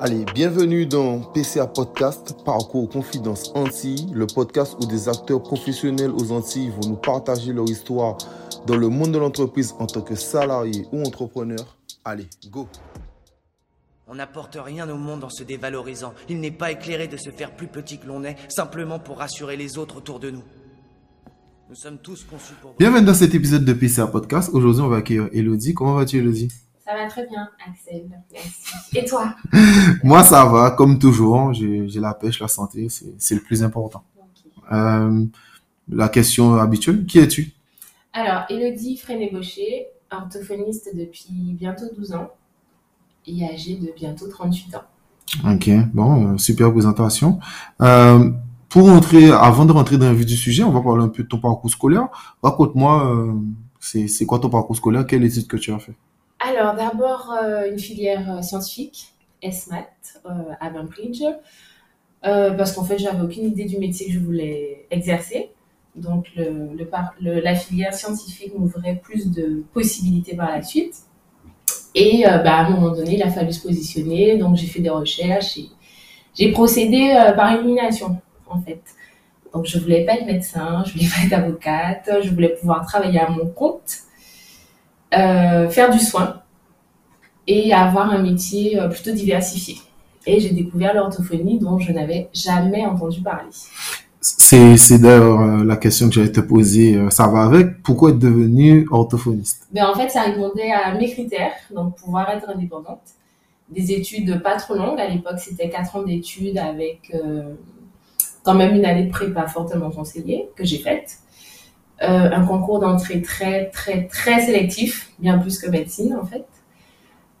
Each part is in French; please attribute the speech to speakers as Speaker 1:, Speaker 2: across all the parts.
Speaker 1: Allez, bienvenue dans PCA Podcast, Parcours Confidence Antilles, le podcast où des acteurs professionnels aux Antilles vont nous partager leur histoire dans le monde de l'entreprise en tant que salarié ou entrepreneur. Allez, go
Speaker 2: On n'apporte rien au monde en se dévalorisant. Il n'est pas éclairé de se faire plus petit que l'on est, simplement pour rassurer les autres autour de nous. Nous sommes tous conçus pour...
Speaker 1: Bienvenue dans cet épisode de PCA Podcast. Aujourd'hui, on va accueillir Elodie. Comment vas-tu, Elodie?
Speaker 3: Ça va très bien, Axel. Merci. Et toi?
Speaker 1: Moi, ça va, comme toujours. J'ai la pêche, la santé, c'est le plus important. Euh, la question habituelle, qui es-tu?
Speaker 3: Alors, Elodie Freinet-Gaucher, orthophoniste depuis bientôt 12 ans et âgée de bientôt 38 ans.
Speaker 1: Ok, bon, euh, super présentation. Euh, pour entrer, avant de rentrer dans le vif du sujet, on va parler un peu de ton parcours scolaire. Raconte-moi, euh, c'est c'est quoi ton parcours scolaire? Quelle étude que tu as fait?
Speaker 3: Alors, d'abord, euh, une filière euh, scientifique, SMAT, euh, à Bainbridge, euh, parce qu'en fait, j'avais aucune idée du métier que je voulais exercer. Donc, la filière scientifique m'ouvrait plus de possibilités par la suite. Et bah, à un moment donné, il a fallu se positionner. Donc, j'ai fait des recherches et j'ai procédé par élimination, en fait. Donc, je voulais pas être médecin, je voulais pas être avocate, je voulais pouvoir travailler à mon compte, euh, faire du soin et avoir un métier euh, plutôt diversifié. Et j'ai découvert l'orthophonie dont je n'avais jamais entendu parler.
Speaker 1: C'est d'ailleurs euh, la question que j'allais te poser. ça va avec. Pourquoi être devenu orthophoniste?
Speaker 3: Mais en fait, ça répondait à mes critères, donc pouvoir être indépendante. Des études pas trop longues, à l'époque c'était 4 ans d'études avec euh, quand même une année de prépa fortement conseillée que j'ai faite. Euh, un concours d'entrée très très très sélectif, bien plus que médecine en fait.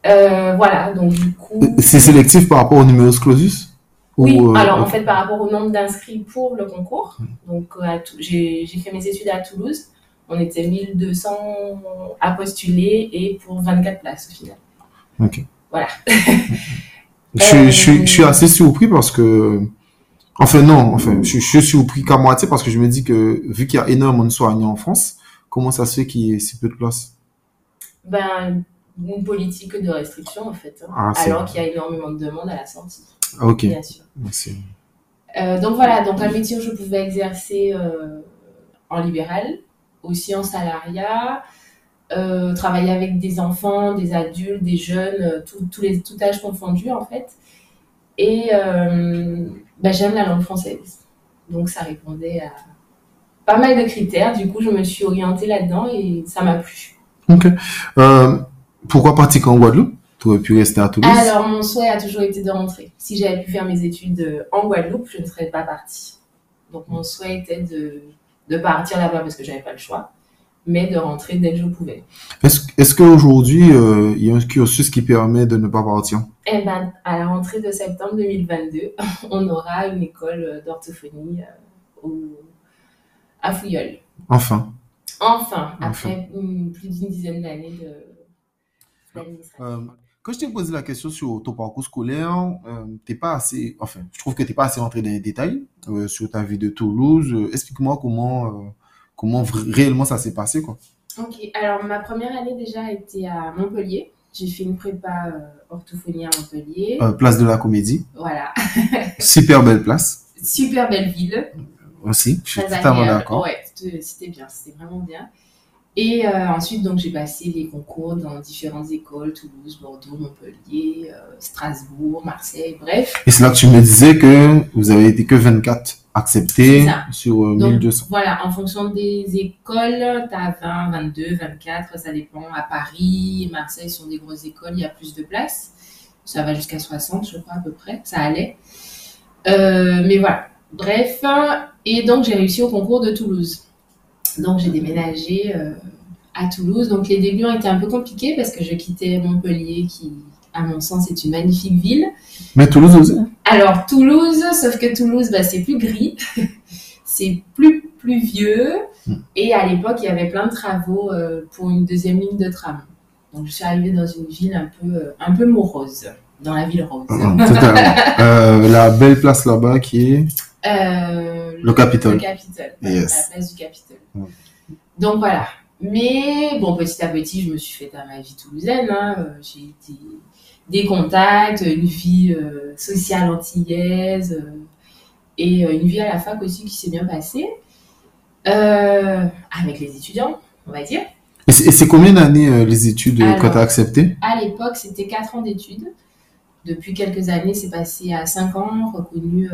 Speaker 3: Euh, voilà, donc du coup...
Speaker 1: C'est sélectif par rapport au numerus clausus
Speaker 3: Oui,
Speaker 1: Ou, euh,
Speaker 3: alors en fait par rapport au nombre d'inscrits pour le concours, donc euh, j'ai fait mes études à Toulouse, on était 1200 à postuler et pour 24 places au final.
Speaker 1: Ok.
Speaker 3: Voilà.
Speaker 1: Je, suis- je, je suis
Speaker 3: Euh,
Speaker 1: assez surpris parce que, enfin non, enfin je, je suis surpris qu'à moitié parce que je me dis que vu qu'il y a énormément de soignants en France, comment ça se fait qu'il y ait si peu de place?
Speaker 3: Ben, une politique de restriction en fait, hein,
Speaker 1: Ah,
Speaker 3: alors qu'il y a énormément de demandes à la sortie,
Speaker 1: Ah, Ok.
Speaker 3: bien sûr. Euh, donc voilà, donc un métier où je pouvais exercer euh, en libéral, aussi en salariat, euh, travailler avec des enfants, des adultes, des jeunes, tout, tous les, tout âge confondu en fait. Et euh, ben, j'aime la langue française, donc ça répondait à pas mal de critères. Du coup, je me suis orientée là-dedans et ça m'a plu.
Speaker 1: Ok. Euh, pourquoi partir en Guadeloupe? Tu aurais pu rester à Toulouse?
Speaker 3: Alors, mon souhait a toujours été de rentrer. Si j'avais pu faire mes études euh, en Guadeloupe, je ne serais pas partie. Donc, mon souhait était de, de partir là-bas parce que j'avais pas le choix, mais de rentrer dès que je pouvais.
Speaker 1: Est-ce est-ce qu'aujourd'hui, euh, il y a un cursus qui permet de ne pas partir
Speaker 3: Et ben, à la rentrée de septembre 2022, on aura une école euh, d'orthophonie euh, à Fouilleul.
Speaker 1: Enfin.
Speaker 3: Enfin,
Speaker 1: Enfin.
Speaker 3: après une- plus d'une dizaine d'années de.
Speaker 1: Euh, quand je t'ai posé la question sur ton parcours scolaire, t'es pas assez, enfin, je trouve que t'es pas assez rentré dans les détails sur ta vie de Toulouse. Explique-moi comment, comment réellement ça s'est passé, quoi.
Speaker 3: Ok, alors ma première année déjà a été à Montpellier. J'ai fait une prépa euh, orthophonie à Montpellier.
Speaker 1: Euh, place de la Comédie,
Speaker 3: Voilà,
Speaker 1: super belle place
Speaker 3: super belle ville,
Speaker 1: aussi. Je suis totalement d'accord.
Speaker 3: Ouais, c'était bien, c'était vraiment bien. Et euh, ensuite, donc j'ai passé les concours dans différentes écoles, Toulouse, Bordeaux, Montpellier, euh, Strasbourg, Marseille, bref.
Speaker 1: Et c'est là que tu me disais que vous avez été que 24
Speaker 3: ça.
Speaker 1: sur euh,
Speaker 3: Donc,
Speaker 1: 1200.
Speaker 3: Voilà, en fonction des écoles, tu as 20, 22, 24, ça dépend. À Paris, Marseille sont des grosses écoles, il y a plus de places. Ça va jusqu'à 60, je crois, à peu près. Ça allait. Euh, mais voilà. Bref. Et donc, j'ai réussi au concours de Toulouse. Donc, j'ai déménagé euh, à Toulouse. Donc, les débuts ont été un peu compliqués parce que je quittais Montpellier, qui, à mon sens, est une magnifique ville.
Speaker 1: Mais Toulouse aussi.
Speaker 3: Alors Toulouse, sauf que Toulouse, bah, c'est plus gris, c'est plus pluvieux,
Speaker 1: Mm.
Speaker 3: et à l'époque, il y avait plein de travaux euh, pour une deuxième ligne de tram. Donc je suis arrivée dans une ville un peu, euh, un peu morose, dans la ville rose.
Speaker 1: Euh, totalement. Euh, la belle place là-bas qui est
Speaker 3: Euh,
Speaker 1: Le Capitole.
Speaker 3: Le Capitole,
Speaker 1: Yes.
Speaker 3: la place du Capitole.
Speaker 1: Mm.
Speaker 3: Donc voilà. Mais bon, petit à petit, je me suis faite à ma vie toulousaine. hein. J'ai été des contacts, une vie euh, sociale antillaise euh, et euh, une vie à la fac aussi qui s'est bien passée. Avec les étudiants, on va dire.
Speaker 1: Et c'est combien d'années les études que
Speaker 3: Alors.
Speaker 1: tu as acceptées?
Speaker 3: À l'époque, c'était 4 ans d'études. Depuis quelques années, c'est passé à 5 ans, reconnu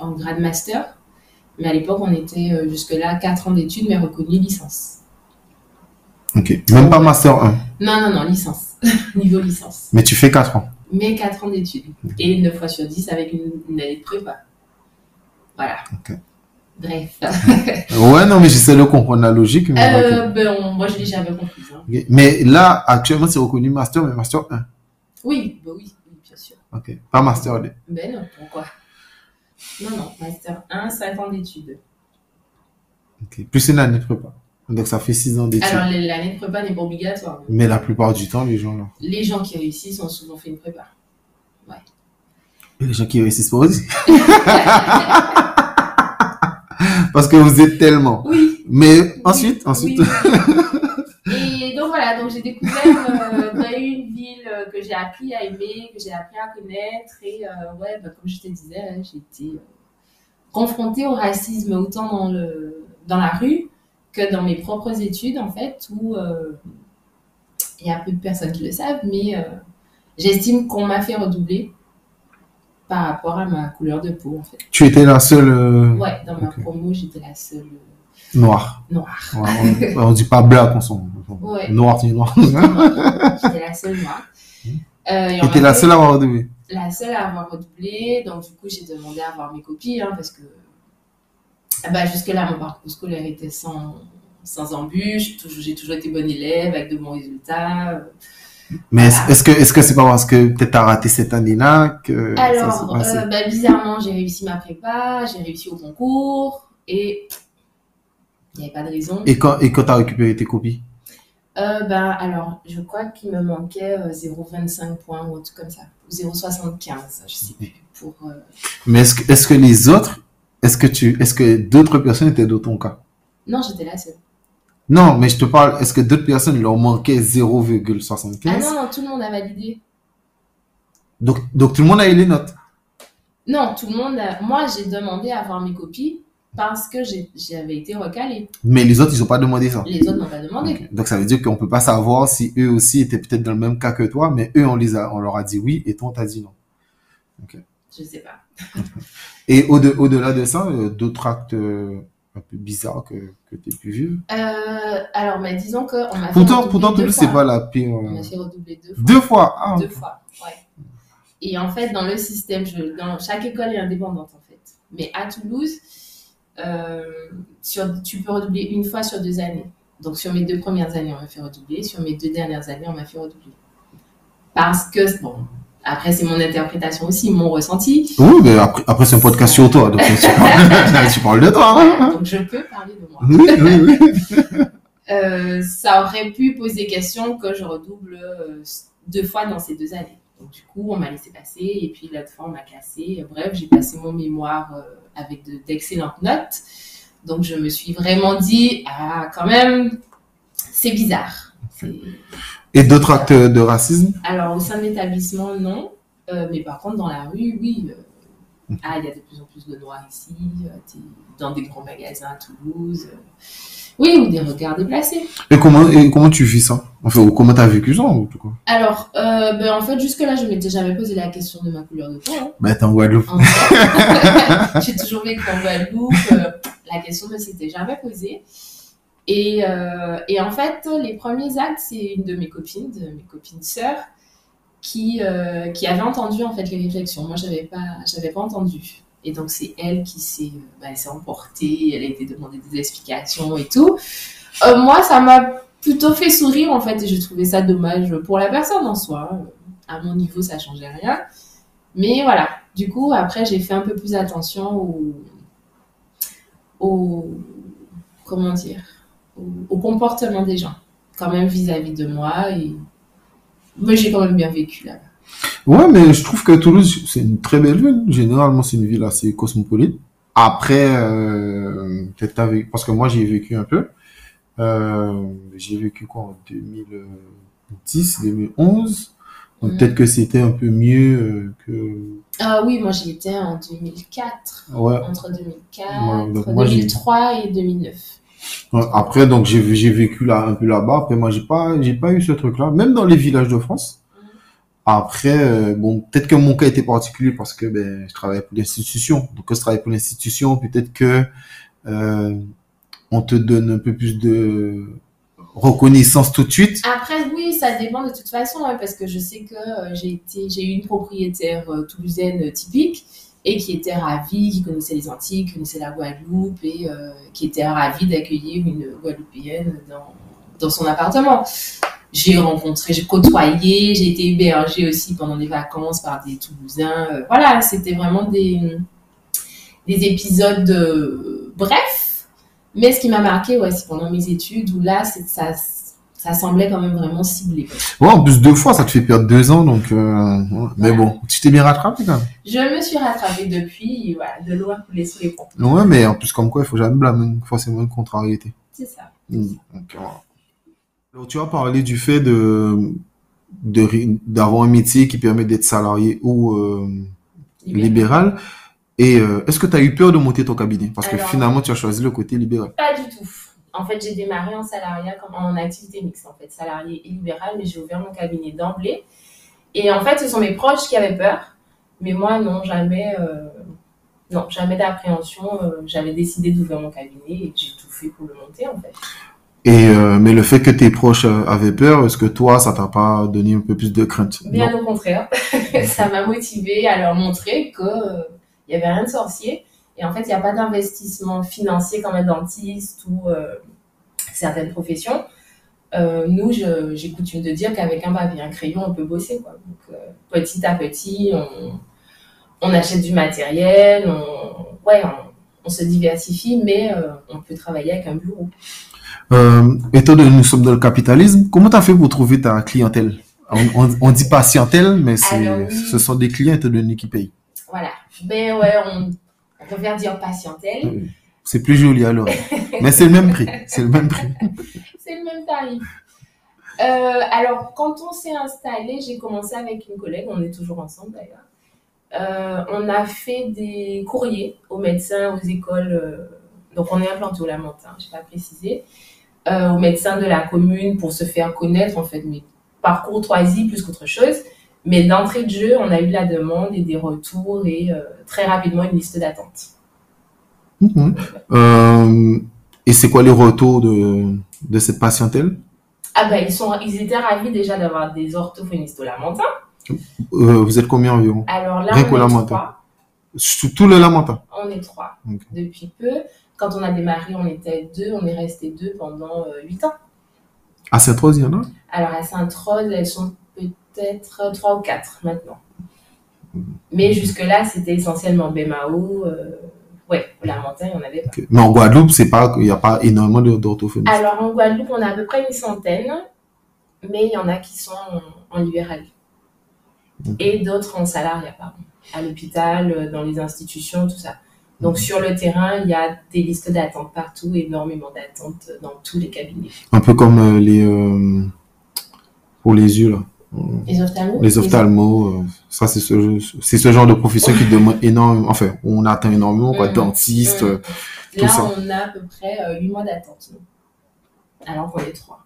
Speaker 3: en grade master. Mais à l'époque, on était jusque-là 4 ans d'études, mais reconnu licence.
Speaker 1: Ok. Même pas Master 1.
Speaker 3: Non, non, non, licence. Niveau licence.
Speaker 1: Mais tu fais 4 ans.
Speaker 3: Mais 4 ans d'études. Et 9 fois sur 10 avec une, une année de prépa. Voilà.
Speaker 1: Ok.
Speaker 3: Bref.
Speaker 1: Ouais, non, mais j'essaie de comprendre la logique. Mais,
Speaker 3: Euh, ben, on- moi, je l'ai jamais compris. hein.
Speaker 1: Mais là, actuellement, c'est reconnu Master, mais Master 1.
Speaker 3: Oui, bah oui, oui, bien sûr.
Speaker 1: Ok. Pas Master 2.
Speaker 3: Ben non, pourquoi? Non, non, Master 1, 5 ans d'études.
Speaker 1: Ok. Plus une année de prépa. Donc ça fait 6 ans d'études.
Speaker 3: Alors, l'année de prépa n'est pas obligatoire.
Speaker 1: Mais la plupart du temps, les gens là.
Speaker 3: Les gens qui réussissent ont souvent fait une prépa.
Speaker 1: Et les gens qui réussissent pas aussi. Parce que vous êtes tellement.
Speaker 3: Oui.
Speaker 1: Mais ensuite,
Speaker 3: oui,
Speaker 1: ensuite.
Speaker 3: oui. Et donc voilà, donc j'ai découvert euh, dans une ville euh, que j'ai appris à aimer, que j'ai appris à connaître. Et euh, ouais, bah, comme je te disais, hein, j'ai été euh, confrontée au racisme autant dans, le, dans la rue que dans mes propres études, en fait, où euh, il y a peu de personnes qui le savent, mais euh, j'estime qu'on m'a fait redoubler par rapport à ma couleur de peau, en fait.
Speaker 1: Tu étais la seule euh,
Speaker 3: Ouais, dans ma promo, j'étais la seule euh,
Speaker 1: noire.
Speaker 3: noire.
Speaker 1: Ouais, on, on dit pas black, on s'en.
Speaker 3: Ouais.
Speaker 1: Noir, tu es noir.
Speaker 3: J'étais la seule noire. Euh, et
Speaker 1: la seule à avoir redoublé.
Speaker 3: la seule à avoir redoublé. Donc, du coup, j'ai demandé à voir mes copies hein, parce que bah, jusque-là, mon parcours scolaire était sans, sans embûche. Toujours- J'ai toujours été bonne élève avec de bons résultats.
Speaker 1: Mais est-ce-
Speaker 3: Voilà.
Speaker 1: est-ce que est-ce que c'est pas parce que peut-être t'as raté cette année-là que ça
Speaker 3: Alors,
Speaker 1: passé?
Speaker 3: euh, bah, bizarrement, j'ai réussi ma prépa, j'ai réussi au concours et il n'y avait pas de raison.
Speaker 1: Et quand et quand t'as récupéré tes copies?
Speaker 3: Euh, ben, alors, je crois qu'il me manquait euh, 0,25 points ou un truc comme ça. Ou 0,75, je sais plus. Pour, euh,
Speaker 1: Mais est-ce que est-ce que les autres est-ce que tu est-ce que d'autres personnes étaient dans ton cas?
Speaker 3: Non, j'étais la seule.
Speaker 1: Non, mais je te parle. Est-ce que d'autres personnes leur manquaient 0,75
Speaker 3: Ah non, non, tout le monde a validé.
Speaker 1: Donc donc tout le monde a eu les notes?
Speaker 3: Non, tout le monde a... Moi, j'ai demandé à avoir mes copies parce que j'avais été recalée.
Speaker 1: Mais les autres ils ont pas demandé ça?
Speaker 3: Les autres n'ont pas demandé.
Speaker 1: Donc ça veut dire qu'on peut pas savoir si eux aussi étaient peut-être dans le même cas que toi, mais eux on les a on leur a dit oui et toi on t'a dit non.
Speaker 3: Je sais pas.
Speaker 1: Et au de, au-delà de ça, euh, d'autres actes euh, un peu bizarres que, que tu pu vivre?
Speaker 3: Euh, alors, mais disons qu'on m'a fait
Speaker 1: Pourtant,
Speaker 3: redoubler
Speaker 1: pourtant Toulouse, c'est pas la pire.
Speaker 3: On m'a fait redoubler deux fois.
Speaker 1: Deux fois. Ah,
Speaker 3: Deux fois, ouais. Et en fait, dans le système, je, dans chaque école est indépendante en fait. Mais à Toulouse, euh, sur, tu peux redoubler une fois sur deux années. Donc sur mes deux premières années, on m'a fait redoubler. Sur mes deux dernières années, on m'a fait redoubler. Parce que, bon, après c'est mon interprétation aussi, mon ressenti.
Speaker 1: Oui, mais après, après c'est un podcast sur toi, donc tu parles, tu parles de toi. hein.
Speaker 3: Donc je peux parler de moi.
Speaker 1: Oui, oui, oui.
Speaker 3: Euh, ça aurait pu poser question que je redouble euh, deux fois dans ces deux années. Donc, du coup, on m'a laissé passer et puis l'autre fois, on m'a classé. Bref, j'ai passé mon mémoire euh, avec de- d'excellentes notes. Donc, je me suis vraiment dit, ah, quand même, c'est bizarre.
Speaker 1: Et d'autres actes de racisme?
Speaker 3: Alors, au sein de l'établissement, non. Euh, mais par contre, dans la rue, oui. euh, ah, il y a de plus en plus de noirs ici, euh, dans des grands magasins à Toulouse. oui, ou des regards déplacés.
Speaker 1: Et comment, et comment tu vis ça? Enfin, ou comment t'as vécu ça, en tout cas?
Speaker 3: Alors, ben, en fait, jusque-là, je m'étais jamais posé la question de ma couleur de peau. hein.
Speaker 1: Bah, t'es en Guadeloupe.
Speaker 3: En fait, J'ai toujours vécu en Guadeloupe. la question ne s'était jamais posée. Et, euh, et en fait, les premiers actes, c'est une de mes copines, de mes copines sœurs, qui, euh, qui avait entendu en fait les réflexions. Moi, j'avais pas, j'avais pas entendu. Et donc, c'est elle qui s'est, euh, bah, s'est emportée, elle a été demander des explications et tout. Moi, ça m'a plutôt fait sourire en fait, et j'ai trouvé ça dommage pour la personne en soi. À mon niveau, ça changeait rien. Mais voilà, du coup, après, j'ai fait un peu plus attention au, au comment dire, au, au comportement des gens, quand même vis-à-vis de moi. Et moi, j'ai quand même bien vécu là.
Speaker 1: Ouais, mais je trouve que Toulouse, c'est une très belle ville. Généralement, c'est une ville assez cosmopolite. Après, euh, vécu, parce que moi, j'y ai vécu un peu. Euh, j'ai vécu quoi en 2010, 2011. Donc
Speaker 3: Mhm.
Speaker 1: peut-être que c'était un peu mieux euh, que...
Speaker 3: Ah oui, moi j'y étais en 2004,
Speaker 1: Ouais.
Speaker 3: entre 2004,
Speaker 1: Ouais, donc moi, j'ai-
Speaker 3: 2003 et 2009.
Speaker 1: Après, donc j'ai vécu un peu là-bas. Après, moi, j'ai pas pas eu ce truc-là, même dans les villages de France. Après, euh, bon, peut-être que mon cas était particulier parce que ben je travaillais pour l'institution. Donc, quand je travaille pour l'institution, peut-être que euh, on te donne un peu plus de reconnaissance tout de suite.
Speaker 3: Après, oui, ça dépend de toute façon, hein, parce que je sais que euh, j'ai j'ai eu une propriétaire toulousaine typique et qui était ravie, qui connaissait les Antilles, qui connaissait la Guadeloupe et euh, qui était ravie d'accueillir une Guadeloupéenne dans, dans son appartement. J'ai rencontré, j'ai côtoyé, j'ai été hébergée aussi pendant les vacances par des Toulousains. euh, voilà, c'était vraiment des, des épisodes brefs. Mais ce qui m'a marqué, ouais, c'est pendant mes études où là, ça, ça semblait quand même vraiment ciblé.
Speaker 1: Ouais, en plus deux fois, ça te fait perdre deux ans, donc. euh, ouais. Mais bon, tu t'es bien rattrapé quand même.
Speaker 3: Je me suis rattrapée depuis, voilà, de loin coulé sous les ponts.
Speaker 1: Ouais, mais en plus comme quoi, il faut jamais blâmer forcément une contrariété.
Speaker 3: C'est ça.
Speaker 1: Mm. Donc, voilà. Alors, tu as parlé du fait de d'avoir un métier qui permet d'être salarié ou euh, libéral. Et euh, est-ce que tu as eu peur de monter ton cabinet? Parce que finalement, tu as choisi le côté libéral.
Speaker 3: Pas du tout. En fait, j'ai démarré en salariat, comme en activité mixte, en fait, salarié et libéral, mais j'ai ouvert mon cabinet d'emblée. Et en fait, ce sont mes proches qui avaient peur, mais moi, non, jamais, euh, non, jamais d'appréhension. euh, J'avais décidé d'ouvrir mon cabinet et j'ai tout fait pour le monter, en fait.
Speaker 1: Et euh, mais le fait que tes proches avaient peur, est-ce que toi, ça t'a pas donné un peu plus de crainte?
Speaker 3: Bien
Speaker 1: Non.
Speaker 3: au contraire, ça m'a motivée à leur montrer que euh, il y avait rien de sorcier. Et en fait, il n'y a pas d'investissement financier comme un dentiste ou euh, certaines professions. Euh, nous, j'ai coutume de dire qu'avec un papier et un crayon, on peut bosser. Quoi. Donc, euh, petit à petit, on, on achète du matériel, on, ouais, on, on se diversifie, mais on peut travailler avec un bureau.
Speaker 1: Étant donné que nous sommes dans le capitalisme, comment tu as fait pour trouver ta clientèle? On, on dit patientèle, mais c'est,
Speaker 3: Alors,
Speaker 1: ce sont des clients étant donné qui payent.
Speaker 3: Voilà. Ben ouais, on, on préfère dire patientèle.
Speaker 1: C'est plus joli alors. mais c'est le même prix. C'est le même prix.
Speaker 3: C'est le même tarif. Euh, alors, quand on s'est installé, j'ai commencé avec une collègue, on est toujours ensemble d'ailleurs. Euh, on a fait des courriers aux médecins, aux écoles. euh, donc, on est implanté au Lamentin, je n'ai pas précisé. euh, aux médecins de la commune pour se faire connaître, en fait, mais par courtoisie plus qu'autre chose. Mais d'entrée de jeu, on a eu de la demande et des retours et euh, très rapidement une liste d'attente.
Speaker 1: Mhm. Euh, et c'est quoi les retours de, de cette patientèle?
Speaker 3: Ah ben, ils, sont, ils étaient ravis déjà d'avoir des orthophonistes au Lamentin.
Speaker 1: Euh, Vous êtes combien environ?
Speaker 3: Alors là,
Speaker 1: Rien
Speaker 3: on est
Speaker 1: Lamentin.
Speaker 3: trois.
Speaker 1: Sur Tout le Lamentin.
Speaker 3: On est trois depuis peu. Quand on a démarré, on était deux. On est resté deux pendant euh, huit ans.
Speaker 1: À Saint-Rose, il y en a
Speaker 3: Alors à Sainte-Rose, elles sont peut-être trois ou quatre maintenant. Mais jusque-là, c'était essentiellement Bemao. Euh... Ouais, il y en avait pas.
Speaker 1: Ok. Mais en Guadeloupe, c'est pas, il n'y a pas énormément d'orthophonistes.
Speaker 3: Alors en Guadeloupe, on a à peu près une centaine, mais il y en a qui sont en, en libéral. Et d'autres en salariat, pardon. À l'hôpital, euh, dans les institutions, tout ça. Donc sur le terrain, il y a des listes d'attente partout, énormément d'attentes dans tous les cabinets.
Speaker 1: Un peu comme euh, les euh, pour les yeux là.
Speaker 3: Les ophtalmos?
Speaker 1: Les ophtalmos, euh, ça c'est ce c'est ce genre de profession qui demande énormément, enfin on attend énormément quoi,
Speaker 3: Mhm.
Speaker 1: dentiste.
Speaker 3: Mhm.
Speaker 1: euh, tout
Speaker 3: Là,
Speaker 1: ça.
Speaker 3: on a à peu près euh, 8 mois d'attente, nous. Alors est 3.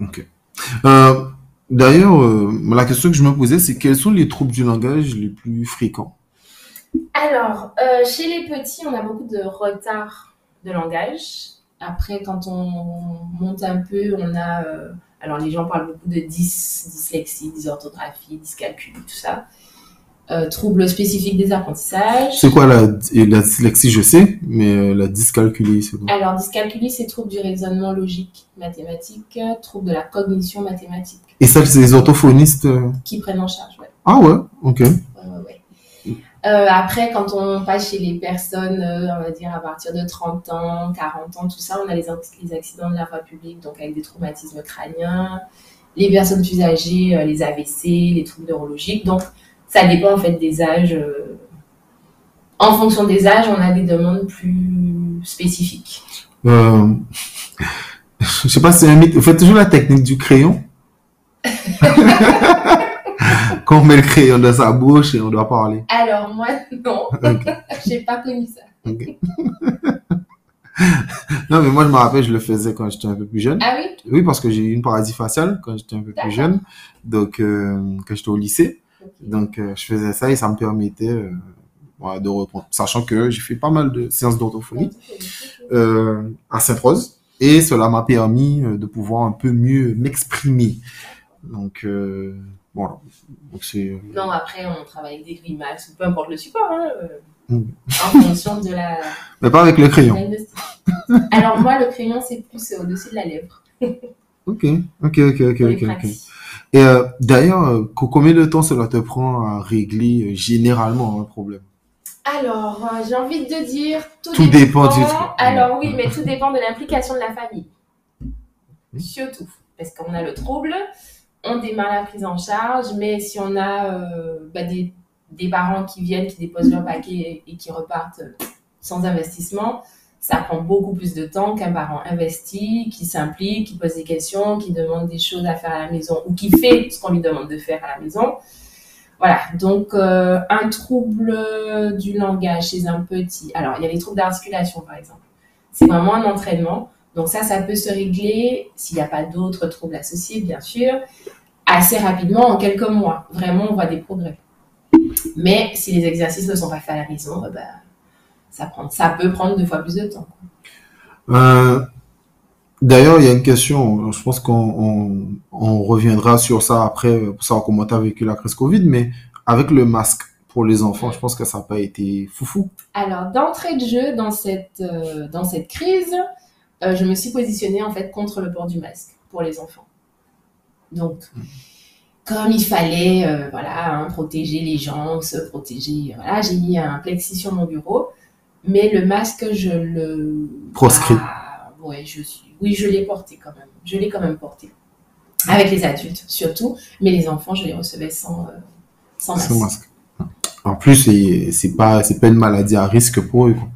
Speaker 1: Ok. Euh, D'ailleurs, euh, la question que je me posais, c'est quels sont les troubles du langage les plus fréquents?
Speaker 3: Alors, euh, chez les petits, on a beaucoup de retard de langage. Après, quand on monte un peu, on a. alors, les gens parlent beaucoup de dys, dyslexie, dysorthographie, dyscalculie, tout ça. Euh, troubles spécifiques des apprentissages.
Speaker 1: C'est quoi la dyslexie, je sais, mais euh, la dyscalculie, c'est quoi?
Speaker 3: Alors, dyscalculie, c'est trouble du raisonnement logique mathématique, trouble de la cognition mathématique,
Speaker 1: Et ça, c'est les orthophonistes. euh,
Speaker 3: qui prennent en charge. Ouais.
Speaker 1: Ah ouais, ok.
Speaker 3: Euh, après, quand on passe chez les personnes, euh, on va dire à partir de 30 ans, 40 ans, tout ça, on a les, ac- les accidents de la voie publique, donc avec des traumatismes crâniens, les personnes plus âgées, euh, les AVC, les troubles neurologiques. Donc, ça dépend en fait des âges. En fonction des âges, on a des demandes plus spécifiques.
Speaker 1: Euh, je sais pas si c'est un mythe. Vous faites toujours la technique du crayon? Quand on met le crayon dans sa bouche et on doit parler.
Speaker 3: Alors, moi, non.
Speaker 1: Ok.
Speaker 3: J'ai pas connu ça.
Speaker 1: Non, mais moi, je me rappelle, je le faisais quand j'étais un peu plus jeune.
Speaker 3: Ah oui?
Speaker 1: Oui, parce que j'ai eu une paradis faciale quand j'étais un peu plus jeune. Donc, euh, quand j'étais au lycée. Donc, euh, je faisais ça et ça me permettait euh, voilà, de reprendre. Sachant que j'ai fait pas mal de séances d'orthophonie à Sainte-Rose. Et cela m'a permis de pouvoir un peu mieux m'exprimer. Donc, euh, voilà. Donc, c'est... euh,
Speaker 3: Non, après, on travaille avec des grimaces ou peu importe le support, hein, euh,
Speaker 1: Mm.
Speaker 3: en fonction de la
Speaker 1: Mais pas avec le crayon.
Speaker 3: Alors, moi, le crayon, c'est plus euh, au-dessus de la lèvre.
Speaker 1: Ok, ok, ok, ok. Et euh, d'ailleurs, euh, co- combien de temps cela te prend à régler généralement un problème?
Speaker 3: Alors, j'ai envie de dire, tout,
Speaker 1: Tout dépend du truc.
Speaker 3: Alors oui, mais tout dépend de l'implication de la famille. Surtout, parce qu'on a le trouble, on démarre la prise en charge, mais si on a euh, bah, des, parents qui viennent, qui déposent leur paquet et qui repartent euh, sans investissement, ça prend beaucoup plus de temps qu'un parent investi, qui s'implique, qui pose des questions, qui demande des choses à faire à la maison ou qui fait ce qu'on lui demande de faire à la maison. Voilà, donc euh, un trouble du langage chez un petit. Alors, il y a les troubles d'articulation, par exemple. C'est vraiment un entraînement. Donc ça, ça peut se régler, s'il n'y a pas d'autres troubles associés, bien sûr, assez rapidement, en quelques mois. Vraiment, on voit des progrès. Mais si les exercices ne sont pas faits à la maison, bah, ça, prend, ça peut prendre deux fois plus de temps.
Speaker 1: Euh, D'ailleurs, il y a une question, je pense qu'on on, on reviendra sur ça après, pour savoir comment tu as vécu la crise Covid, mais avec le masque pour les enfants, je pense que ça n'a pas été foufou.
Speaker 3: Alors, d'entrée de jeu, dans cette, euh, dans cette crise, euh, je me suis positionnée en fait contre le port du masque pour les enfants. Donc, comme il fallait euh, voilà, hein, protéger les gens, se protéger, voilà, j'ai mis un plexi sur mon bureau, mais le masque, je le.
Speaker 1: Proscrit.
Speaker 3: Ah, ouais, je suis. Oui, je l'ai porté quand même. Je l'ai quand même porté. Avec les adultes surtout, mais les enfants, je les recevais sans, euh, sans masque.
Speaker 1: Sans masque. En plus, c'est pas, pas une maladie à risque pour eux. quoi.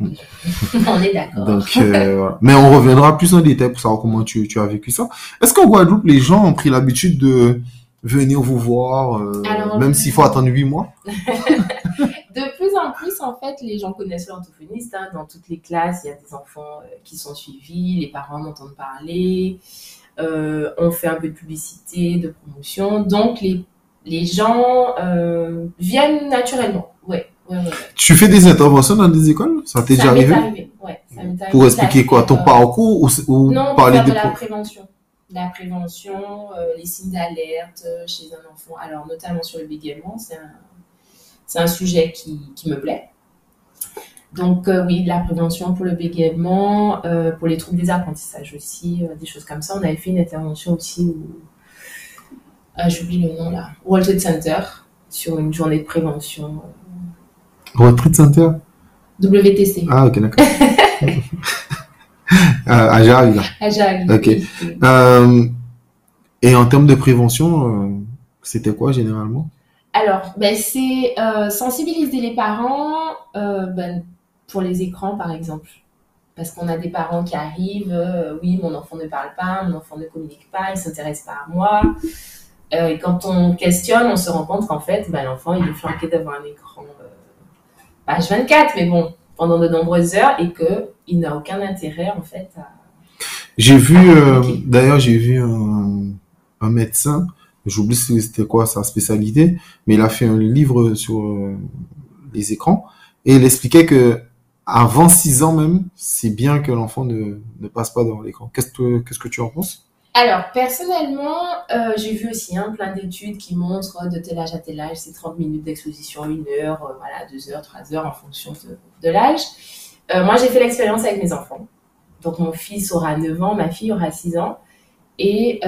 Speaker 3: On est d'accord.
Speaker 1: Donc, euh. Mais on reviendra plus en détail pour savoir comment tu, tu as vécu ça. Est-ce qu'en Guadeloupe, les gens ont pris l'habitude de venir vous voir, euh,
Speaker 3: Alors,
Speaker 1: même s'il faut attendre huit mois?
Speaker 3: De plus en plus, en fait, les gens connaissent l'orthophoniste. hein. Dans toutes les classes, il y a des enfants euh, qui sont suivis, les parents m'entendent parler. Euh, on fait un peu de publicité, de promotion. Donc, les, les gens euh, viennent naturellement. Ouais, ouais, ouais. ouais.
Speaker 1: Tu fais des interventions dans des écoles? Ça t'est déjà arrivé?
Speaker 3: arrivé. Ouais, ça arrivé.
Speaker 1: Pour expliquer quoi? Ton
Speaker 3: euh,
Speaker 1: parcours ou, ou
Speaker 3: Non,
Speaker 1: parler des
Speaker 3: de la prévention. La prévention, euh, les signes d'alerte euh, chez un enfant. Alors, notamment sur le bégaiement, c'est un, un sujet qui, qui me plaît. Donc, euh, oui, la prévention pour le bégaiement, pour les troubles des apprentissages aussi, des choses comme ça. On avait fait une intervention aussi où. J'oublie le nom là. World Trade Center, sur une journée de prévention.
Speaker 1: Retreat Center
Speaker 3: WTC.
Speaker 1: Ah, ok, d'accord. euh, à Jarry, là.
Speaker 3: À Jarry,
Speaker 1: Ok.
Speaker 3: oui.
Speaker 1: Euh, et en termes de prévention, euh, c'était quoi généralement?
Speaker 3: Alors, ben, c'est euh, sensibiliser les parents euh, ben, pour les écrans, par exemple. Parce qu'on a des parents qui arrivent, oui, mon enfant ne parle pas, mon enfant ne communique pas, il ne s'intéresse pas à moi. Et quand on questionne, on se rend compte qu'en fait, ben, l'enfant, il est flanqué devant un écran euh, page 24, mais bon, pendant de nombreuses heures, et qu'il n'a aucun intérêt, en fait, à...
Speaker 1: J'ai vu, euh, d'ailleurs, j'ai vu un, un médecin, j'oublie c'était quoi sa spécialité, mais il a fait un livre sur euh, les écrans et il expliquait que avant 6 ans même, c'est bien que l'enfant ne, ne passe pas devant l'écran. Qu'est-ce que, qu'est-ce que tu en penses?
Speaker 3: Alors, personnellement, euh, j'ai vu aussi hein, plein d'études qui montrent de tel âge à tel âge, c'est 30 minutes d'exposition, 1 heure, euh, voilà, 2 heures, 3 heures en fonction de, l'âge. Euh, moi, j'ai fait l'expérience avec mes enfants. Donc, mon fils aura 9 ans, ma fille aura 6 ans. Et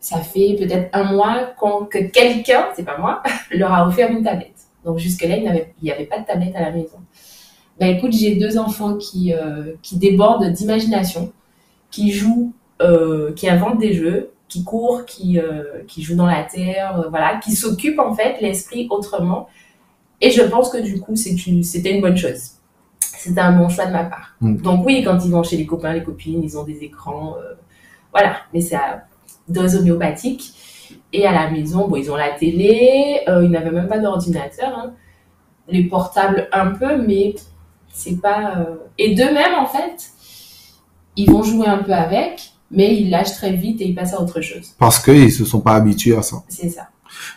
Speaker 3: ça fait peut-être un mois qu'on- que quelqu'un, c'est pas moi, leur a offert une tablette. Donc, jusque-là, il n'y avait, avait pas de tablette à la maison. Ben écoute, j'ai deux enfants qui, qui débordent d'imagination, qui jouent euh, qui inventent des jeux, qui courent, qui, euh, qui jouent dans la terre, euh, voilà, qui s'occupent en fait l'esprit autrement. Et je pense que du coup, c'était une bonne chose. C'était un bon choix de ma part.
Speaker 1: Mm.
Speaker 3: Donc oui, quand ils vont chez les copains, les copines, ils ont des écrans, voilà, mais c'est à dose homéopathique. Et à la maison, bon, ils ont la télé, euh, ils n'avaient même pas d'ordinateur. hein. Les portables un peu, mais c'est pas. euh, Et d'eux-mêmes, en fait, ils vont jouer un peu avec, mais ils lâchent très vite et ils passent à autre chose.
Speaker 1: Parce qu'ils se sont pas habitués à ça.
Speaker 3: C'est ça.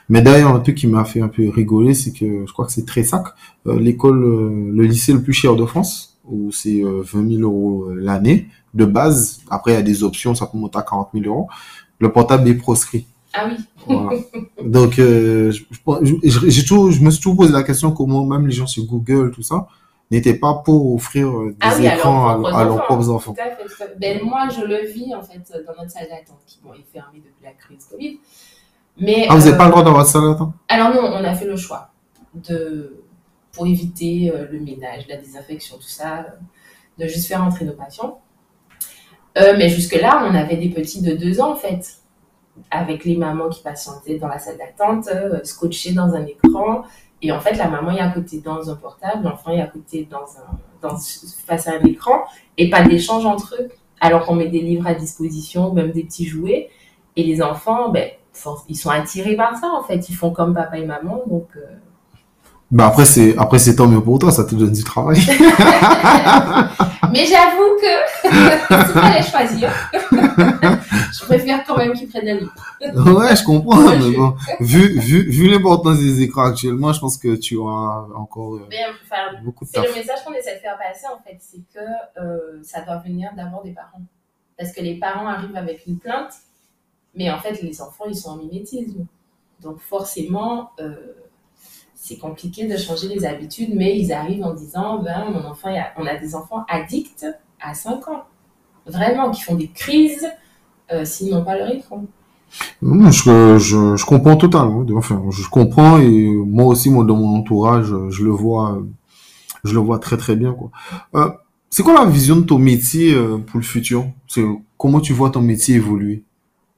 Speaker 1: Mais d'ailleurs, un truc qui m'a fait un peu rigoler, c'est que je crois que c'est Tressac, euh, l'école, euh, le lycée le plus cher de France, où c'est euh, 20 000 euros euh, l'année de base. Après, il y a des options, ça peut monter à 40 000 euros. Le portable est proscrit.
Speaker 3: Ah oui.
Speaker 1: Voilà. Donc, euh, je, je me suis toujours posé la question comment même les gens sur Google, tout ça, n'étaient pas pour offrir euh, des
Speaker 3: Ah oui, à leurs
Speaker 1: écrans à,
Speaker 3: propres
Speaker 1: à leurs
Speaker 3: enfants.
Speaker 1: propres enfants.
Speaker 3: Tout à fait, tout à fait. Ben, moi, je le vis, en fait, dans notre salle d'attente, qui bon, est fermée depuis la crise Covid. Mais,
Speaker 1: Ah, vous n'avez
Speaker 3: euh,
Speaker 1: pas le droit d'avoir ça là
Speaker 3: Alors non, on a fait le choix de, pour éviter euh, le ménage, la désinfection, tout ça, euh, de juste faire entrer nos patients. Euh, mais jusque-là, on avait des petits de deux ans, en fait, avec les mamans qui patientaient dans la salle d'attente, scotchés dans un écran. Et en fait, la maman est à côté dans un portable, l'enfant est à côté dans un, face à un écran, et pas d'échange entre eux. Alors qu'on met des livres à disposition, même des petits jouets. Et les enfants, ben, ils sont attirés par ça, en fait. Ils font comme papa et maman, donc... euh,
Speaker 1: Bah après c'est après c'est tant mieux pour toi, ça te donne du travail.
Speaker 3: Mais j'avoue que pas les choisir. je préfère quand même qu'ils prennent la livre.
Speaker 1: ouais, je comprends, mais bon, vu vu vu l'importance des écrans actuellement, je pense que tu auras encore euh,
Speaker 3: Mais enfin,
Speaker 1: beaucoup de
Speaker 3: c'est le message qu'on essaie de faire passer en fait, c'est que euh, ça doit venir d'abord des parents. Parce que les parents arrivent avec une plainte, mais en fait les enfants ils sont en mimétisme. Donc forcément, euh, c'est compliqué de changer les habitudes, mais ils arrivent en disant, ben mon enfant, on a des enfants addicts à 5 ans. Vraiment, qui font des crises euh, s'ils n'ont pas leur écran.
Speaker 1: Je, comprends totalement. Je comprends et moi aussi, dans mon entourage, je le vois, je le vois très très bien, quoi. Euh, c'est quoi la vision de ton métier euh, pour le futur? C'est comment tu vois ton métier évoluer?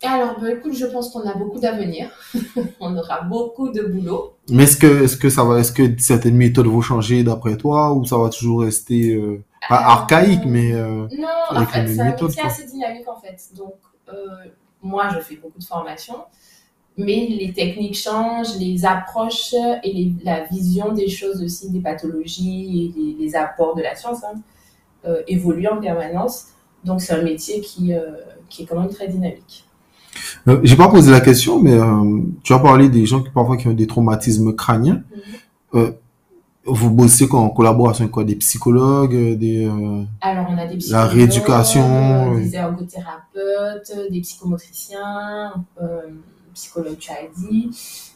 Speaker 3: Alors, ben, écoute, je pense qu'on a beaucoup d'avenir. on aura beaucoup de boulot.
Speaker 1: Mais est-ce que, est-ce que ça va, est-ce que certaines méthodes vont changer d'après toi ou ça va toujours rester euh, pas
Speaker 3: Euh,
Speaker 1: archaïque, mais euh,
Speaker 3: Non, en fait, c'est un métier assez dynamique en fait. Donc, euh, moi, je fais beaucoup de formations, mais les techniques changent, les approches et les- la vision des choses aussi, des pathologies et les, les apports de la science hein, évoluent en permanence. Donc, c'est un métier qui, qui est quand même très dynamique.
Speaker 1: Euh, j'ai pas posé la question, mais euh, tu as parlé des gens qui parfois qui ont des traumatismes crâniens. Euh, vous bossez quoi, en collaboration avec quoi, des psychologues, des
Speaker 3: Alors, on a des psychologues,
Speaker 1: rééducation,
Speaker 3: euh,
Speaker 1: oui.
Speaker 3: des ergothérapeutes, des psychomotriciens, psychologues, tu as dit.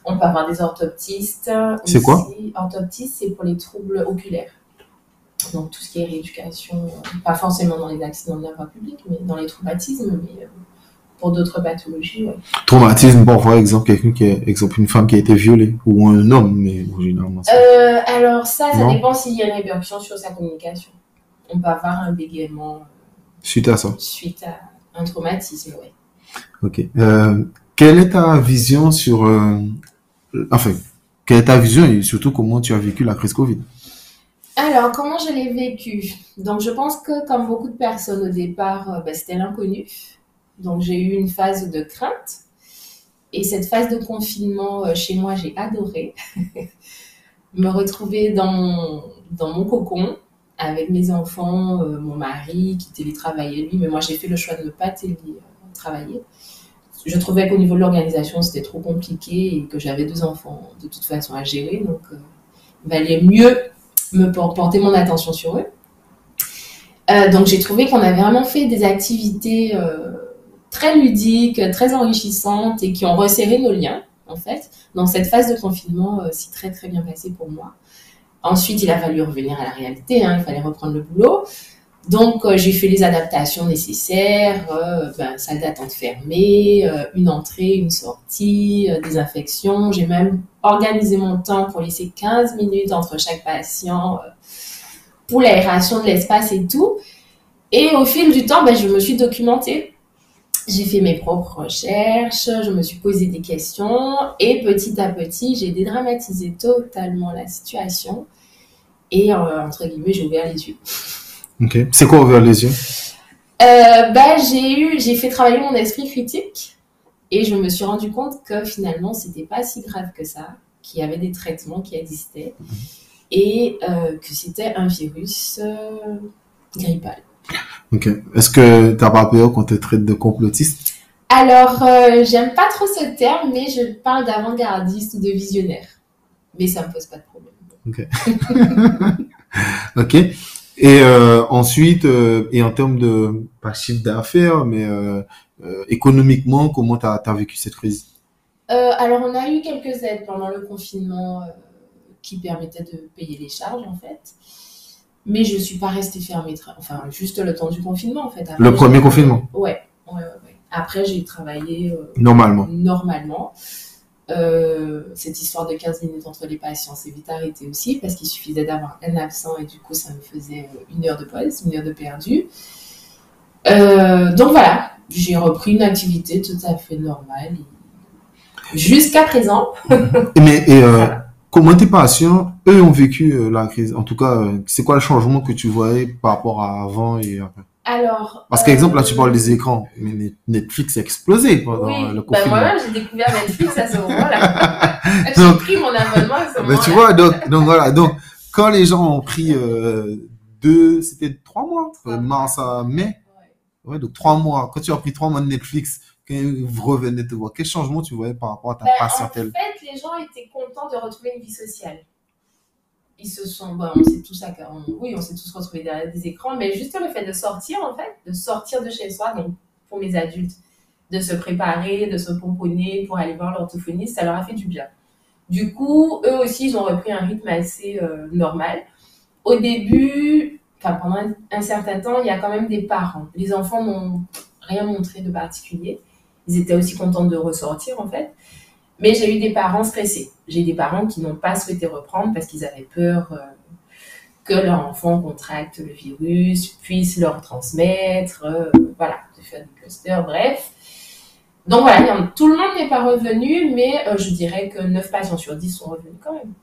Speaker 3: On peut avoir des orthoptistes.
Speaker 1: C'est quoi.
Speaker 3: Orthoptiste, c'est pour les troubles oculaires. Donc, tout ce qui est rééducation, pas forcément dans les accidents de la voie publique, mais dans les traumatismes, mais pour d'autres pathologies, ouais.
Speaker 1: traumatismes, parfois, exemple, quelqu'un qui est, exemple, une femme qui a été violée ou un homme, mais généralement,
Speaker 3: Euh, alors, ça, ça
Speaker 1: Non?
Speaker 3: dépend s'il y a une répercussion sur sa communication. On peut avoir un bégaiement
Speaker 1: suite à ça?
Speaker 3: suite à un traumatisme, ouais.
Speaker 1: Ok. Euh, quelle est ta vision sur, euh, enfin, quelle est ta vision et surtout comment tu as vécu la crise Covid?
Speaker 3: Alors, comment je l'ai vécu? Donc, je pense que comme beaucoup de personnes au départ, euh, ben, c'était l'inconnu. Donc, j'ai eu une phase de crainte. Et cette phase de confinement euh, chez moi, j'ai adoré. Me retrouver dans mon, dans mon cocon avec mes enfants, euh, mon mari qui télétravaillait lui, mais moi j'ai fait le choix de ne pas télétravailler. Je trouvais qu'au niveau de l'organisation, c'était trop compliqué et que j'avais deux enfants de toute façon à gérer, donc euh, il valait mieux me por- porter mon attention sur eux. Donc j'ai trouvé qu'on avait vraiment fait des activités très ludiques, très enrichissantes et qui ont resserré nos liens en fait. Donc cette phase de confinement euh, s'est très très bien passée pour moi. Ensuite, il a fallu revenir à la réalité, hein, il fallait reprendre le boulot. Donc euh, j'ai fait les adaptations nécessaires, euh, ben, salle d'attente fermée, une entrée, une sortie, des infections. J'ai même organisé mon temps pour laisser 15 minutes entre chaque patient pour l'aération de l'espace et tout. Et au fil du temps, ben, je me suis documentée. J'ai fait mes propres recherches, je me suis posé des questions et petit à petit, j'ai dédramatisé totalement la situation et euh, entre guillemets, j'ai ouvert les yeux.
Speaker 1: Ok. C'est quoi ouvrir les yeux?
Speaker 3: Euh, bah, j'ai eu, j'ai fait travailler mon esprit critique Et je me suis rendu compte que finalement, c'était pas si grave que ça, qu'il y avait des traitements qui existaient et euh, que c'était un virus grippal.
Speaker 1: Ok. Est-ce que t'as pas peur qu'on te traite de complotiste?
Speaker 3: Alors, euh, j'aime pas trop ce terme, mais je parle d'avant-gardiste ou de visionnaire. Mais ça me pose pas de problème.
Speaker 1: Ok. Et euh, ensuite, euh, et en termes de pas chiffre d'affaires, mais économiquement, comment t'as as vécu cette crise?
Speaker 3: Alors, on a eu quelques aides pendant le confinement qui permettaient de payer les charges, en fait. Mais je suis pas restée fermée, enfin, juste le temps du confinement, en fait. Après,
Speaker 1: Le premier confinement,
Speaker 3: Ouais, ouais, ouais, ouais. Après, j'ai travaillé euh,
Speaker 1: normalement.
Speaker 3: normalement. Euh, cette histoire de 15 minutes entre les patients s'est vite arrêtée aussi parce qu'il suffisait d'avoir un absent et du coup ça me faisait euh, une heure de pause, une heure de perdu. Euh, donc voilà, j'ai repris une activité tout à fait normale jusqu'à présent.
Speaker 1: Mais et,
Speaker 3: Voilà.
Speaker 1: comment tes patients, eux, ont vécu euh, la crise En tout cas, euh, c'est quoi le changement que tu voyais par rapport à avant et après?
Speaker 3: Alors,
Speaker 1: Parce qu'exemple, là, tu
Speaker 3: euh,
Speaker 1: parles des écrans, mais Net- Netflix a explosé pendant
Speaker 3: Oui,
Speaker 1: le
Speaker 3: bah,
Speaker 1: confinement.
Speaker 3: moi-même j'ai découvert Netflix à ce moment-là. j'ai pris mon abonnement à ce moment-là.
Speaker 1: tu vois, donc, donc voilà. Donc, quand les gens ont pris euh, deux, c'était trois mois,
Speaker 3: Trois
Speaker 1: mars à mai.
Speaker 3: Ouais.
Speaker 1: Ouais, donc trois mois. Quand tu as pris trois mois de Netflix, quand vous revenez te voir, quel changement tu voyais par rapport à ta
Speaker 3: Ben,
Speaker 1: patientèle?
Speaker 3: En fait, les gens étaient contents de retrouver une vie sociale. Ils se sont, bon, on s'est tous, on- oui, on s'est tous retrouvés derrière des écrans, mais juste le fait de sortir, en fait, de sortir de chez soi, donc pour mes adultes, de se préparer, de se pomponner pour aller voir l'orthophoniste, ça leur a fait du bien. Du coup, eux aussi, ils ont repris un rythme assez euh, normal. Au début, enfin pendant un, un certain temps, il y a quand même des parents. Les enfants n'ont rien montré de particulier. Ils étaient aussi contents de ressortir, en fait. Mais j'ai eu des parents stressés. J'ai des parents qui n'ont pas souhaité reprendre parce qu'ils avaient peur euh, que leur enfant contracte le virus, puisse leur transmettre, euh, voilà, de faire des clusters, bref. Donc voilà, tout le monde n'est pas revenu, mais euh, je dirais que 9 patients sur 10 sont revenus quand même.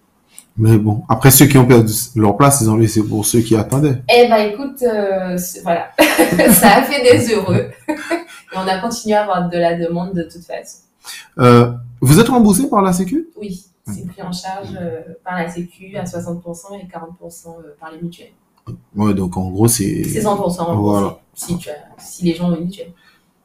Speaker 1: Mais bon, après ceux qui ont perdu leur place, ils ont laissé pour ceux qui attendaient.
Speaker 3: Eh ben écoute, euh, voilà, ça a fait des heureux. Et on a continué à avoir de la demande de toute façon.
Speaker 1: Euh, vous êtes remboursé par la Sécu?
Speaker 3: Oui, c'est pris en charge euh, par la Sécu à 60% et 40% euh, par les mutuelles.
Speaker 1: Ouais, donc en gros, c'est...
Speaker 3: C'est 100% remboursé
Speaker 1: Voilà.
Speaker 3: si, tu as, si les gens ont une mutuelle.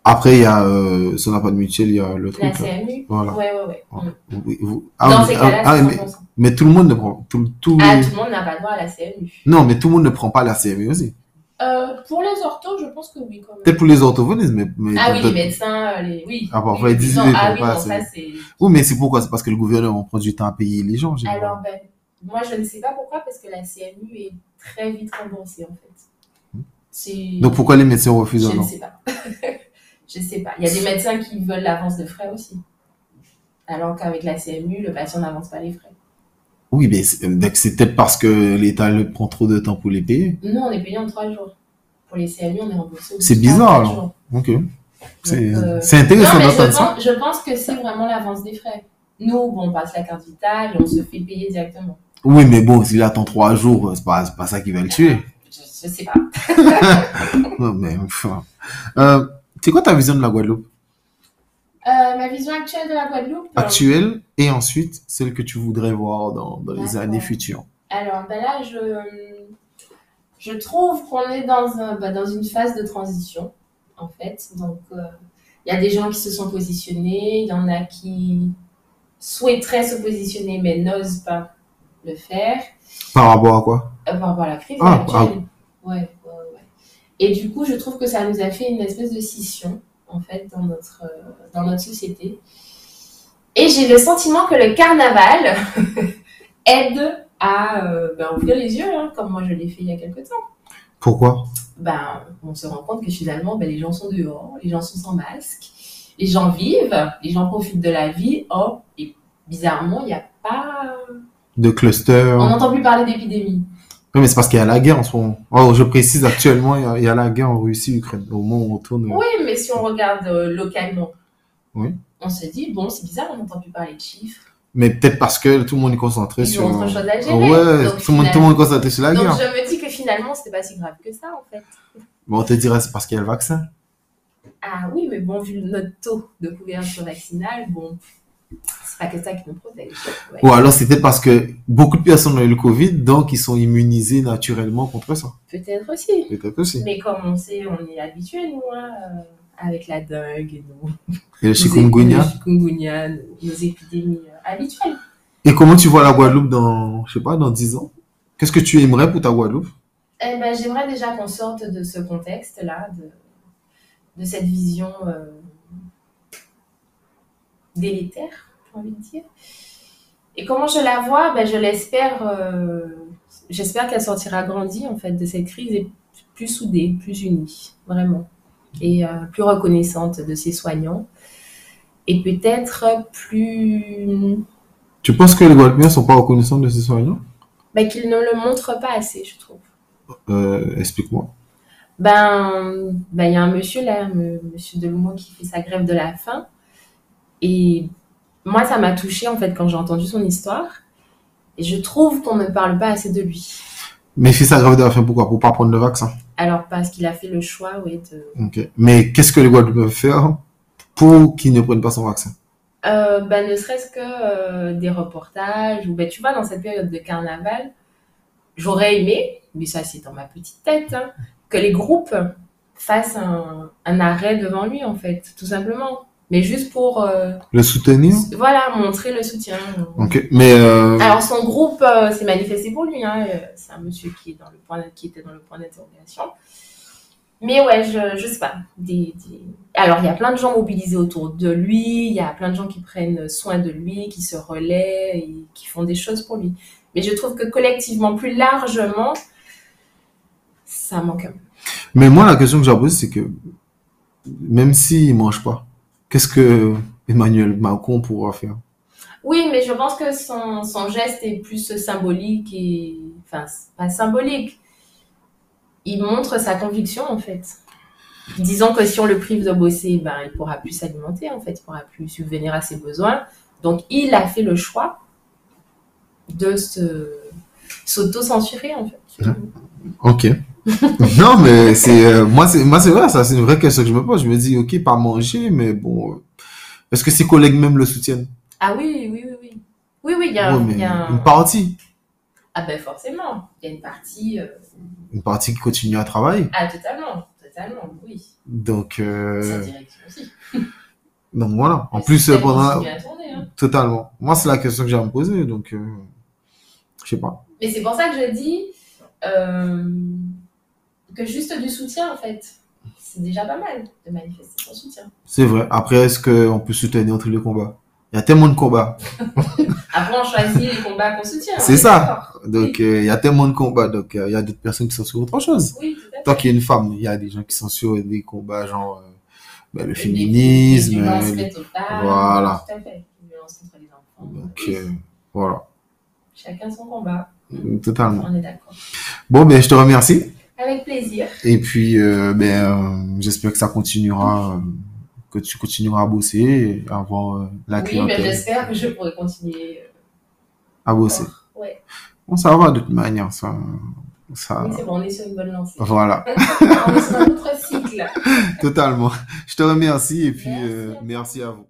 Speaker 1: Après, il y a, euh, si on n'a pas de mutuelle, il y a le
Speaker 3: La
Speaker 1: truc. là.
Speaker 3: CMU
Speaker 1: Voilà.
Speaker 3: Ouais, ouais, ouais. Mm.
Speaker 1: Vous- vous-
Speaker 3: Dans
Speaker 1: ah,
Speaker 3: ces
Speaker 1: ah,
Speaker 3: cas-là,
Speaker 1: ah, mais,
Speaker 3: 100%.
Speaker 1: mais tout le monde ne prend... Tout, tout
Speaker 3: Ah, tout le monde n'a pas droit à la CMU.
Speaker 1: Non, mais tout le monde ne prend pas la CMU aussi.
Speaker 3: Euh, pour les orthos, je pense que oui, quand même.
Speaker 1: Peut-être pour les orthophonistes, mais... mais
Speaker 3: Ah oui, les médecins, les... oui.
Speaker 1: Ah, parfois, ils disent
Speaker 3: Ah oui,
Speaker 1: pas
Speaker 3: non, ça c'est...
Speaker 1: Oui, mais c'est pourquoi? C'est parce que le gouvernement prend du temps à payer les gens.
Speaker 3: Alors, ben, moi, je ne sais pas pourquoi, parce que la CMU est très vite remboursée, en fait. C'est...
Speaker 1: Donc pourquoi les médecins refusent
Speaker 3: Je ne sais pas. je sais pas. Il y a des médecins qui veulent l'avance de frais aussi. Alors qu'avec la CMU, le patient n'avance pas les frais.
Speaker 1: Oui, mais c'est donc c'est peut-être parce que l'État le prend trop de temps pour les payer.
Speaker 3: Nous, on est payé en trois jours. Pour les CMU, on est remboursé.
Speaker 1: C'est bizarre, alors. Ok. C'est
Speaker 3: euh,
Speaker 1: intéressant
Speaker 3: Non,
Speaker 1: d'entendre ça.
Speaker 3: pense, je pense que c'est vraiment l'avance des frais. Nous, bon, on passe la carte vitale on se fait payer directement.
Speaker 1: Oui, mais bon, s'il attend trois jours, c'est pas, pas ça qui va le tuer.
Speaker 3: Je, je sais pas.
Speaker 1: Non, mais enfin. Euh, c'est quoi ta vision de la Guadeloupe?
Speaker 3: Euh, ma vision actuelle de la Guadeloupe.
Speaker 1: actuelle et ensuite celle que tu voudrais voir dans, dans les années futures
Speaker 3: Alors, ben là, je, je trouve qu'on est dans, un, ben, dans une phase de transition, en fait. Donc, euh, il y a des gens qui se sont positionnés, il y en a qui souhaiteraient se positionner mais n'osent pas le faire
Speaker 1: Par rapport à quoi?
Speaker 3: Euh, par rapport à la crise
Speaker 1: Ah,
Speaker 3: actuelle. Ouais, ouais, ouais. Et du coup, je trouve que ça nous a fait une espèce de scission, en fait, dans notre, euh, dans notre société. Et j'ai le sentiment que le carnaval aide à euh, ben, ouvrir les yeux, hein, comme moi je l'ai fait il y a quelques temps.
Speaker 1: Pourquoi?
Speaker 3: Ben, on se rend compte que finalement, ben, les gens sont dehors, les gens sont sans masque, les gens vivent, les gens profitent de la vie. Oh, et bizarrement, il n'y a pas.
Speaker 1: De cluster
Speaker 3: On n'entend plus parler d'épidémie.
Speaker 1: Oui, mais c'est parce qu'il y a la guerre en ce moment. Oh, je précise actuellement, il y a, il y a la guerre en Russie, Ukraine. Au moment où on tourne.
Speaker 3: Oui, mais si on regarde euh, localement,
Speaker 1: Oui.
Speaker 3: on se dit, bon, c'est bizarre, on n'entend plus parler de chiffres.
Speaker 1: Mais peut-être parce que tout le monde est concentré
Speaker 3: Ils
Speaker 1: sur.
Speaker 3: ont autre chose à gérer.
Speaker 1: Ouais,
Speaker 3: Donc,
Speaker 1: tout, le monde, tout le monde est concentré sur la
Speaker 3: Donc
Speaker 1: guerre.
Speaker 3: je me dis que finalement, c'était pas si grave que ça, en fait.
Speaker 1: Bon, on te dirait c'est parce qu'il y a le vaccin.
Speaker 3: Ah oui, mais bon, vu notre taux de couverture vaccinale, bon, c'est pas que ça qui nous protège. Ouais.
Speaker 1: Ou alors c'était parce que beaucoup de personnes ont eu le Covid, donc ils sont immunisés naturellement contre ça.
Speaker 3: Peut-être aussi.
Speaker 1: Peut-être aussi.
Speaker 3: Mais comme on sait, on est habitué, nous, hein, euh, avec la dengue et nos,
Speaker 1: Et le chikungunya.
Speaker 3: nos, nos épidémies euh, habituelles.
Speaker 1: Et comment tu vois la Guadeloupe dans, je sais pas, dans 10 ans? Qu'est-ce que tu aimerais pour ta Guadeloupe?
Speaker 3: Eh ben, j'aimerais déjà qu'on sorte de ce contexte-là, de, de cette vision euh, délétère, j'ai envie de dire. Et comment je la vois? Ben, Je l'espère, euh, j'espère qu'elle sortira grandie en fait de cette crise et plus soudée, plus unie, vraiment, et euh, plus reconnaissante de ses soignants, et peut-être plus
Speaker 1: Tu penses que les Guadeloupéens sont pas reconnaissants de ces soignants?
Speaker 3: Ben, qu'ils ne le montrent pas assez, je trouve.
Speaker 1: euh, Explique-moi.
Speaker 3: Ben, ben, il y a un monsieur là, m- monsieur Delumeau, qui fait sa grève de la faim. Et moi, ça m'a touchée en fait quand j'ai entendu son histoire. Et je trouve qu'on ne parle pas assez de lui.
Speaker 1: Mais il fait sa grève de la faim, pourquoi? Pour pas prendre le vaccin.
Speaker 3: Alors, parce qu'il a fait le choix, ouais, de.
Speaker 1: Ok. Mais qu'est-ce que les Guadeloupéens peuvent faire pour qu'ils ne prennent pas son vaccin?
Speaker 3: Euh, ben, ne serait-ce que euh, des reportages, ou ben, tu vois, dans cette période de carnaval, j'aurais aimé, mais ça c'est dans ma petite tête, hein, que les groupes fassent un, un arrêt devant lui, en fait, tout simplement. Mais juste pour, euh,
Speaker 1: Le soutenir?
Speaker 3: Voilà, montrer le soutien.
Speaker 1: Ok. Mais euh,
Speaker 3: Alors son groupe euh, s'est manifesté pour lui, hein, euh, c'est un monsieur qui, est dans le point, qui était dans le point d'interrogation. Mais ouais, je, je sais pas. Des, des- Alors il y a plein de gens mobilisés autour de lui, il y a plein de gens qui prennent soin de lui, qui se relaient et qui font des choses pour lui. Mais je trouve que collectivement, plus largement, ça manque.
Speaker 1: Mais moi, la question que j'ai posée, c'est que même s'il mange pas, qu'est-ce que Emmanuel Macron pourra faire?
Speaker 3: Oui, mais je pense que son, son geste est plus symbolique et. Enfin, pas symbolique. Il montre sa conviction, en fait. Disons que si on le prive de bosser, ben, il pourra plus s'alimenter, en fait. Il pourra plus subvenir à ses besoins. Donc, il a fait le choix de se s'auto-censurer, en fait.
Speaker 1: Ok. non, mais c'est euh, moi, c'est moi, c'est vrai, ça, c'est une vraie question que je me pose. Je me dis, ok, pas manger, mais bon, euh, est-ce que ses collègues même le soutiennent?
Speaker 3: Ah oui, oui, oui, oui. Oui, oui, il y a,
Speaker 1: Ouais,
Speaker 3: il
Speaker 1: mais
Speaker 3: y a un-
Speaker 1: une partie,
Speaker 3: Ah ben forcément, il y a une partie... euh,
Speaker 1: une partie qui continue à travailler.
Speaker 3: Ah, totalement, totalement, oui.
Speaker 1: Donc,
Speaker 3: Sa
Speaker 1: euh,
Speaker 3: direction aussi.
Speaker 1: donc voilà. En plus, pendant
Speaker 3: à tourner, hein.
Speaker 1: totalement. Moi, c'est la question que j'ai à me poser, donc je sais pas.
Speaker 3: Mais c'est pour ça que je dis que juste du soutien, en fait, c'est déjà pas mal de manifester son soutien.
Speaker 1: C'est vrai. Après, est-ce qu'on peut soutenir tous les combats? Il y a tellement de combats.
Speaker 3: Après, on choisit les combats qu'on soutient.
Speaker 1: C'est ça. Donc, euh, il y a tellement de combats. Donc, euh, il y a d'autres personnes qui sont sur autre chose.
Speaker 3: Oui, tout à fait.
Speaker 1: Tant qu'il y a une femme, il y a des gens qui sont sur des combats genre euh, ben, le
Speaker 3: Les-
Speaker 1: féminisme.
Speaker 3: Les
Speaker 1: euh, les-
Speaker 3: femmes.
Speaker 1: Voilà.
Speaker 3: Tout à fait. Les contre les enfants.
Speaker 1: Donc,
Speaker 3: Oui,
Speaker 1: voilà.
Speaker 3: Chacun son combat.
Speaker 1: Totalement.
Speaker 3: On est d'accord.
Speaker 1: Bon, ben, je te remercie.
Speaker 3: Avec plaisir.
Speaker 1: Et puis, euh, ben, euh, j'espère que ça continuera, euh, que tu continueras à bosser et à avoir la
Speaker 3: Oui,
Speaker 1: clientèle
Speaker 3: j'espère que je pourrai continuer.
Speaker 1: à bosser.
Speaker 3: Ouais.
Speaker 1: Bon, ça va de toute manière, ça. ça
Speaker 3: Oui, c'est bon, on est sur une bonne lancée.
Speaker 1: voilà,
Speaker 3: on est sur un autre cycle.
Speaker 1: totalement. Je te remercie et puis
Speaker 3: Merci.
Speaker 1: merci à vous.